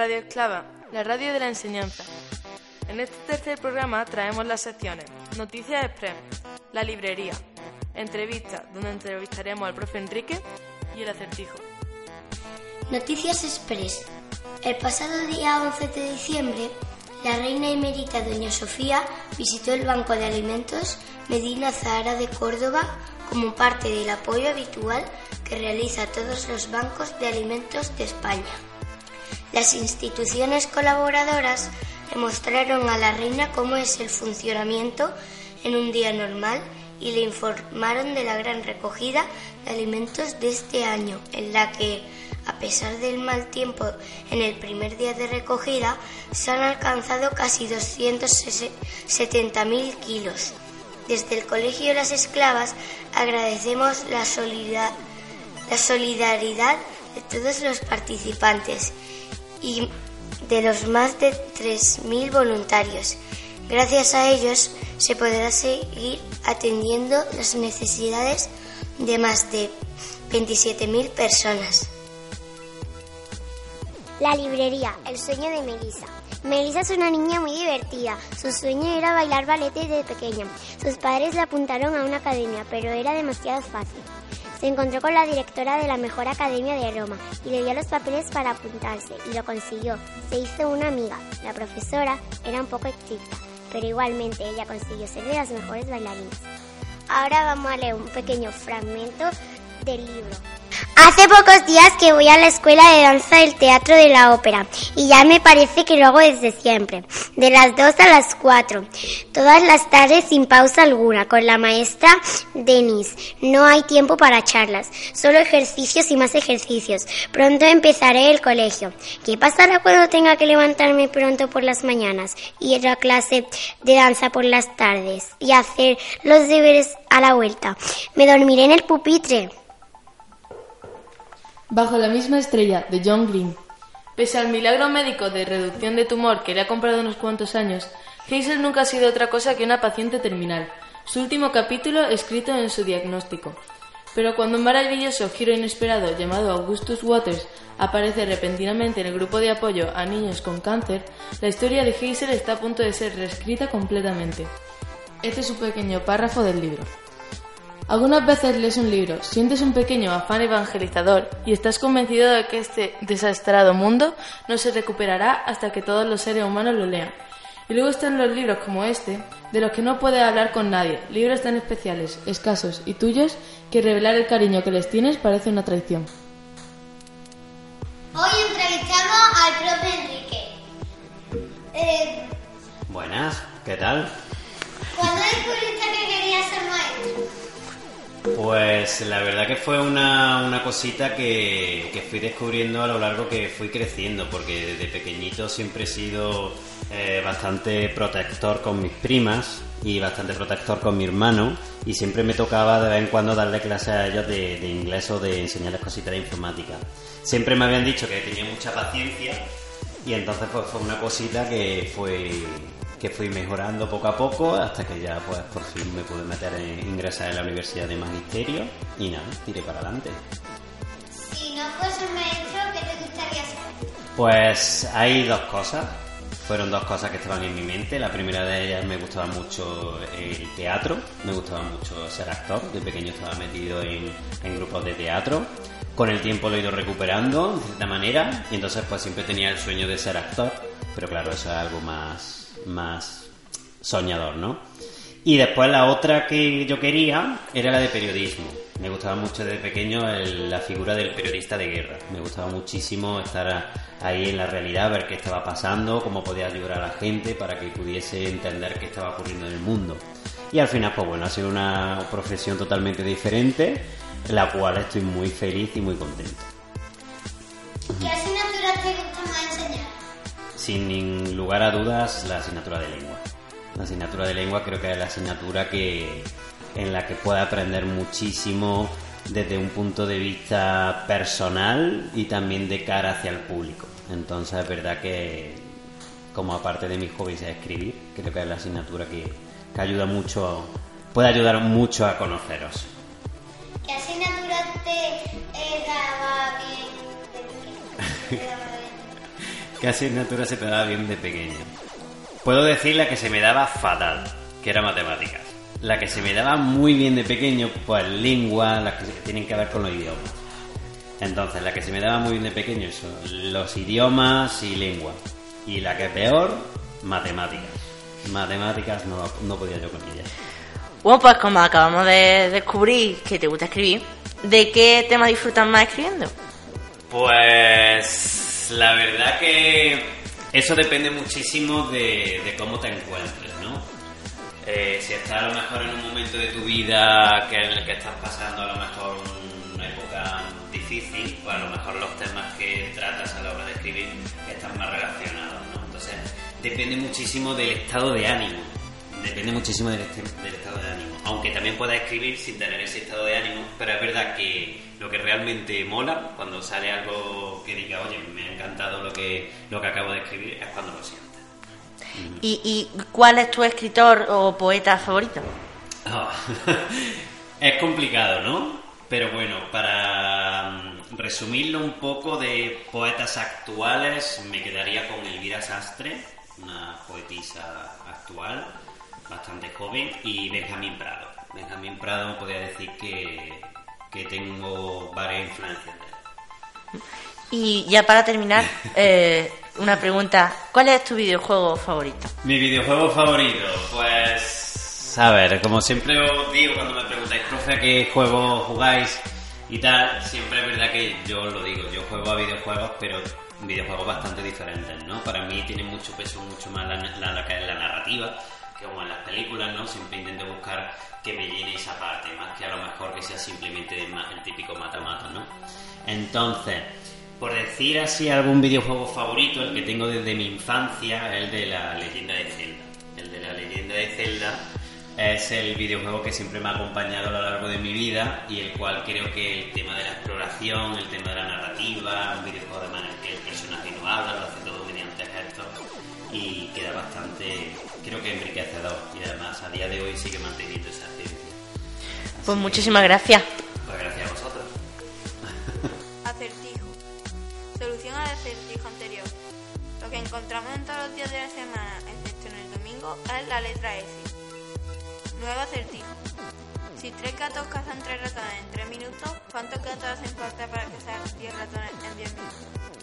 Radio Esclava, la radio de la enseñanza. En este tercer programa traemos las secciones Noticias Express, La Librería, Entrevista, donde entrevistaremos al profe Enrique y el acertijo. Noticias Express. El pasado día 11 de diciembre, la reina emérita doña Sofía visitó el Banco de Alimentos Medina Zahara de Córdoba como parte del apoyo habitual que realiza todos los bancos de alimentos de España. Las instituciones colaboradoras demostraron a la reina cómo es el funcionamiento en un día normal y le informaron de la gran recogida de alimentos de este año, en la que, a pesar del mal tiempo en el primer día de recogida, se han alcanzado casi 270.000 kilos. Desde el Colegio de las Esclavas agradecemos la, la solidaridad de todos los participantes y de los más de 3.000 voluntarios. Gracias a ellos se podrá seguir atendiendo las necesidades de más de 27.000 personas. La librería, el sueño de Melissa. Melissa es una niña muy divertida. Su sueño era bailar ballet desde pequeña. Sus padres la apuntaron a una academia, pero era demasiado fácil. Se encontró con la directora de la mejor academia de Roma y le dio los papeles para apuntarse y lo consiguió. Se hizo una amiga. La profesora era un poco estricta, pero igualmente ella consiguió ser de las mejores bailarinas. Ahora vamos a leer un pequeño fragmento del libro. Hace pocos días que voy a la escuela de danza del Teatro de la Ópera y ya me parece que lo hago desde siempre, de las 2 a las 4, todas las tardes sin pausa alguna, con la maestra Denise. No hay tiempo para charlas, solo ejercicios y más ejercicios. Pronto empezaré el colegio. ¿Qué pasará cuando tenga que levantarme pronto por las mañanas, ir a clase de danza por las tardes y hacer los deberes a la vuelta? ¿Me dormiré en el pupitre? Bajo la misma estrella, de John Green. Pese al milagro médico de reducción de tumor que le ha comprado unos cuantos años, Hazel nunca ha sido otra cosa que una paciente terminal, su último capítulo escrito en su diagnóstico. Pero cuando un maravilloso giro inesperado llamado Augustus Waters aparece repentinamente en el grupo de apoyo a niños con cáncer, la historia de Hazel está a punto de ser reescrita completamente. Este es un pequeño párrafo del libro. Algunas veces lees un libro, sientes un pequeño afán evangelizador y estás convencido de que este desastrado mundo no se recuperará hasta que todos los seres humanos lo lean. Y luego están los libros como este, de los que no puedes hablar con nadie, libros tan especiales, escasos y tuyos que revelar el cariño que les tienes parece una traición. Hoy entrevistamos al profe Enrique. Eh, Buenas, ¿qué tal? Pues la verdad que fue una, una cosita que, que, fui descubriendo a lo largo que fui creciendo, porque desde pequeñito siempre he sido eh, bastante protector con mis primas y bastante protector con mi hermano y siempre me tocaba de vez en cuando darle clases a ellos de, de inglés o de enseñarles cositas de informática. Siempre me habían dicho que tenía mucha paciencia y entonces pues, fue una cosita que fue que fui mejorando poco a poco hasta que ya pues por fin me pude meter en ingresar en la Universidad de Magisterio y nada, tiré para adelante. Si no fuese maestro, ¿qué te gustaría ser? Pues hay dos cosas. Fueron dos cosas que estaban en mi mente. La primera de ellas me gustaba mucho el teatro, me gustaba mucho ser actor. De pequeño estaba metido en, en grupos de teatro. Con el tiempo lo he ido recuperando de cierta manera y entonces pues siempre tenía el sueño de ser actor. Pero claro, eso es algo más más soñador, ¿no? Y después la otra que yo quería era la de periodismo. Me gustaba mucho desde pequeño el, la figura del periodista de guerra. Me gustaba muchísimo estar ahí en la realidad, ver qué estaba pasando, cómo podía ayudar a la gente para que pudiese entender qué estaba ocurriendo en el mundo. Y al final, pues bueno, ha sido una profesión totalmente diferente, la cual estoy muy feliz y muy contento. Sin lugar a dudas la asignatura de lengua. La asignatura de lengua creo que es la asignatura que en la que puede aprender muchísimo desde un punto de vista personal y también de cara hacia el público. Entonces es verdad que como aparte de mis hobbies es escribir, creo que es la asignatura que, que ayuda mucho, puede ayudar mucho a conoceros. ¿Qué asignatura te eh, daba bien? ¿Qué asignatura se te daba bien de pequeño? Puedo decir la que se me daba fatal, que era matemáticas. La que se me daba muy bien de pequeño, pues lengua, las que tienen que ver con los idiomas. Entonces, la que se me daba muy bien de pequeño son los idiomas y lengua. Y la que peor, matemáticas. Matemáticas no, no podía yo con ellas. Bueno, pues como acabamos de descubrir que te gusta escribir, ¿de qué tema disfrutas más escribiendo? Pues la verdad que eso depende muchísimo de, cómo te encuentres, ¿no? Eh, si estás a lo mejor en un momento de tu vida que en el que estás pasando a lo mejor una época difícil, pues a lo mejor los temas que tratas a la hora de escribir están más relacionados, ¿no? Entonces depende muchísimo del estado de ánimo. Depende muchísimo del, del estado de ánimo. Aunque también puedas escribir sin tener ese estado de ánimo, pero es verdad que lo que realmente mola, cuando sale algo que diga, oye, me ha encantado lo que, lo que acabo de escribir, es cuando lo sientes. ¿Y, y cuál es tu escritor o poeta favorito? Ah, es complicado, ¿no? Pero bueno, para mm, resumirlo un poco de poetas actuales, me quedaría con Elvira Sastre, una poetisa actual, bastante joven, y Benjamín Prado. Benjamín Prado podría decir que, que tengo varias influencias de él. Y ya para terminar, eh, una pregunta. ¿Cuál es tu videojuego favorito? Mi videojuego favorito, pues. A ver, como siempre os digo cuando me preguntáis, profe, ¿a qué juego jugáis? Y tal, siempre es verdad que yo lo digo, yo juego a videojuegos, pero videojuegos bastante diferentes, ¿no? Para mí tiene mucho peso, mucho más la, la, la, la narrativa, que como en las películas, ¿no? Siempre intento buscar que me llene esa parte, más que a lo mejor que sea simplemente el, típico mata-mata, ¿no? Entonces, por decir así algún videojuego favorito, el que tengo desde mi infancia, el de la leyenda de Zelda. El de la leyenda de Zelda es el videojuego que siempre me ha acompañado a lo largo de mi vida y el cual creo que el tema de la exploración, el tema de la narrativa, un videojuego de manera que el personaje no habla, lo hace todo mediante gestos y queda bastante, creo que enriquecedor y además a día de hoy sigue manteniendo esa esencia. Pues muchísimas gracias. Pues gracias a vosotros. Acertijo. Solución al acertijo anterior. Lo que encontramos en todos los días de la semana, excepto en el domingo, es la letra S. Nuevo acertijo. Si tres gatos cazan tres ratones en tres minutos, ¿cuántos gatos hacen falta para cazar 10 ratones en 10 minutos?